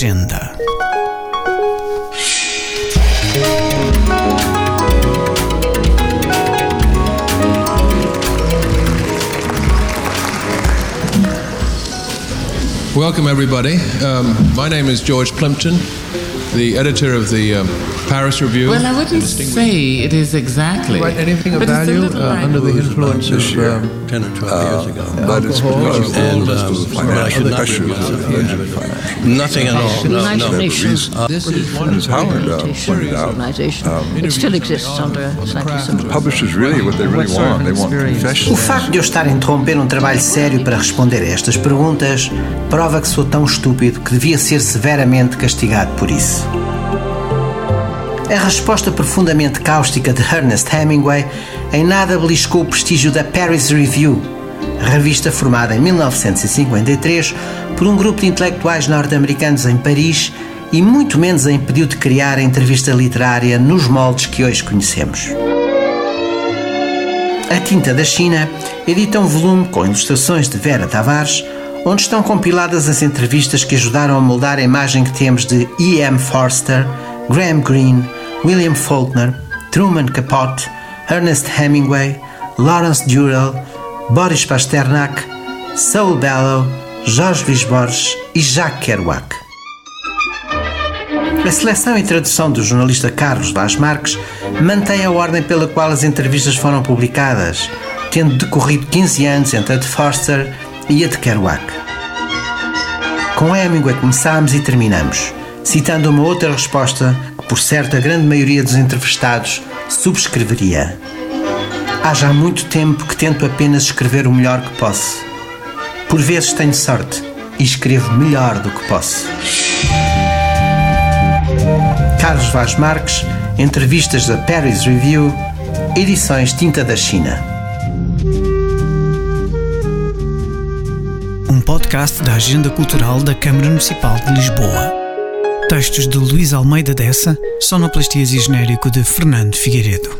Agenda. Welcome, everybody. Um, my name is George Plimpton, the editor of the um, Paris Review. Well, I wouldn't say it is exactly. Write anything of but it's value uh, under the influence of year, um, 10 or 12 years ago. That is Alcohol because and, all um, but financial not pressures. Nothing at all. The No, United no. Nations reason. This is one of as the Howard uh, pointed out, Organization. it still exists under slightly similar. publishers really what they really want. They want experience? O confessions. facto de eu estar a interromper um trabalho sério para responder a estas perguntas prova que sou tão estúpido que devia ser severamente castigado por isso. A resposta profundamente cáustica de Ernest Hemingway em nada beliscou o prestígio da Paris Review, revista formada em 1953 por um grupo de intelectuais norte-americanos em Paris e muito menos a impediu de criar a entrevista literária nos moldes que hoje conhecemos. A Tinta da China edita um volume com ilustrações de Vera Tavares, onde estão compiladas as entrevistas que ajudaram a moldar a imagem que temos de E.M. Forster, Graham Greene, William Faulkner, Truman Capote, Ernest Hemingway, Lawrence Durrell, Boris Pasternak, Saul Bellow, Jorge Luís Borges e Jacques Kerouac. A seleção e tradução do jornalista Carlos Vaz Marques mantém a ordem pela qual as entrevistas foram publicadas, tendo decorrido 15 anos entre a de Forster e a de Kerouac. Com Hemingway começámos e terminamos, citando uma outra resposta por certo, a grande maioria dos entrevistados subscreveria. Há já muito tempo que tento apenas escrever o melhor que posso. Por vezes tenho sorte e escrevo melhor do que posso. Carlos Vaz Marques, entrevistas da Paris Review, edições Tinta da China. Um podcast da Agenda Cultural da Câmara Municipal de Lisboa. Textos de Luís Almeida Dessa, sonoplastias e genérico de Fernando Figueiredo.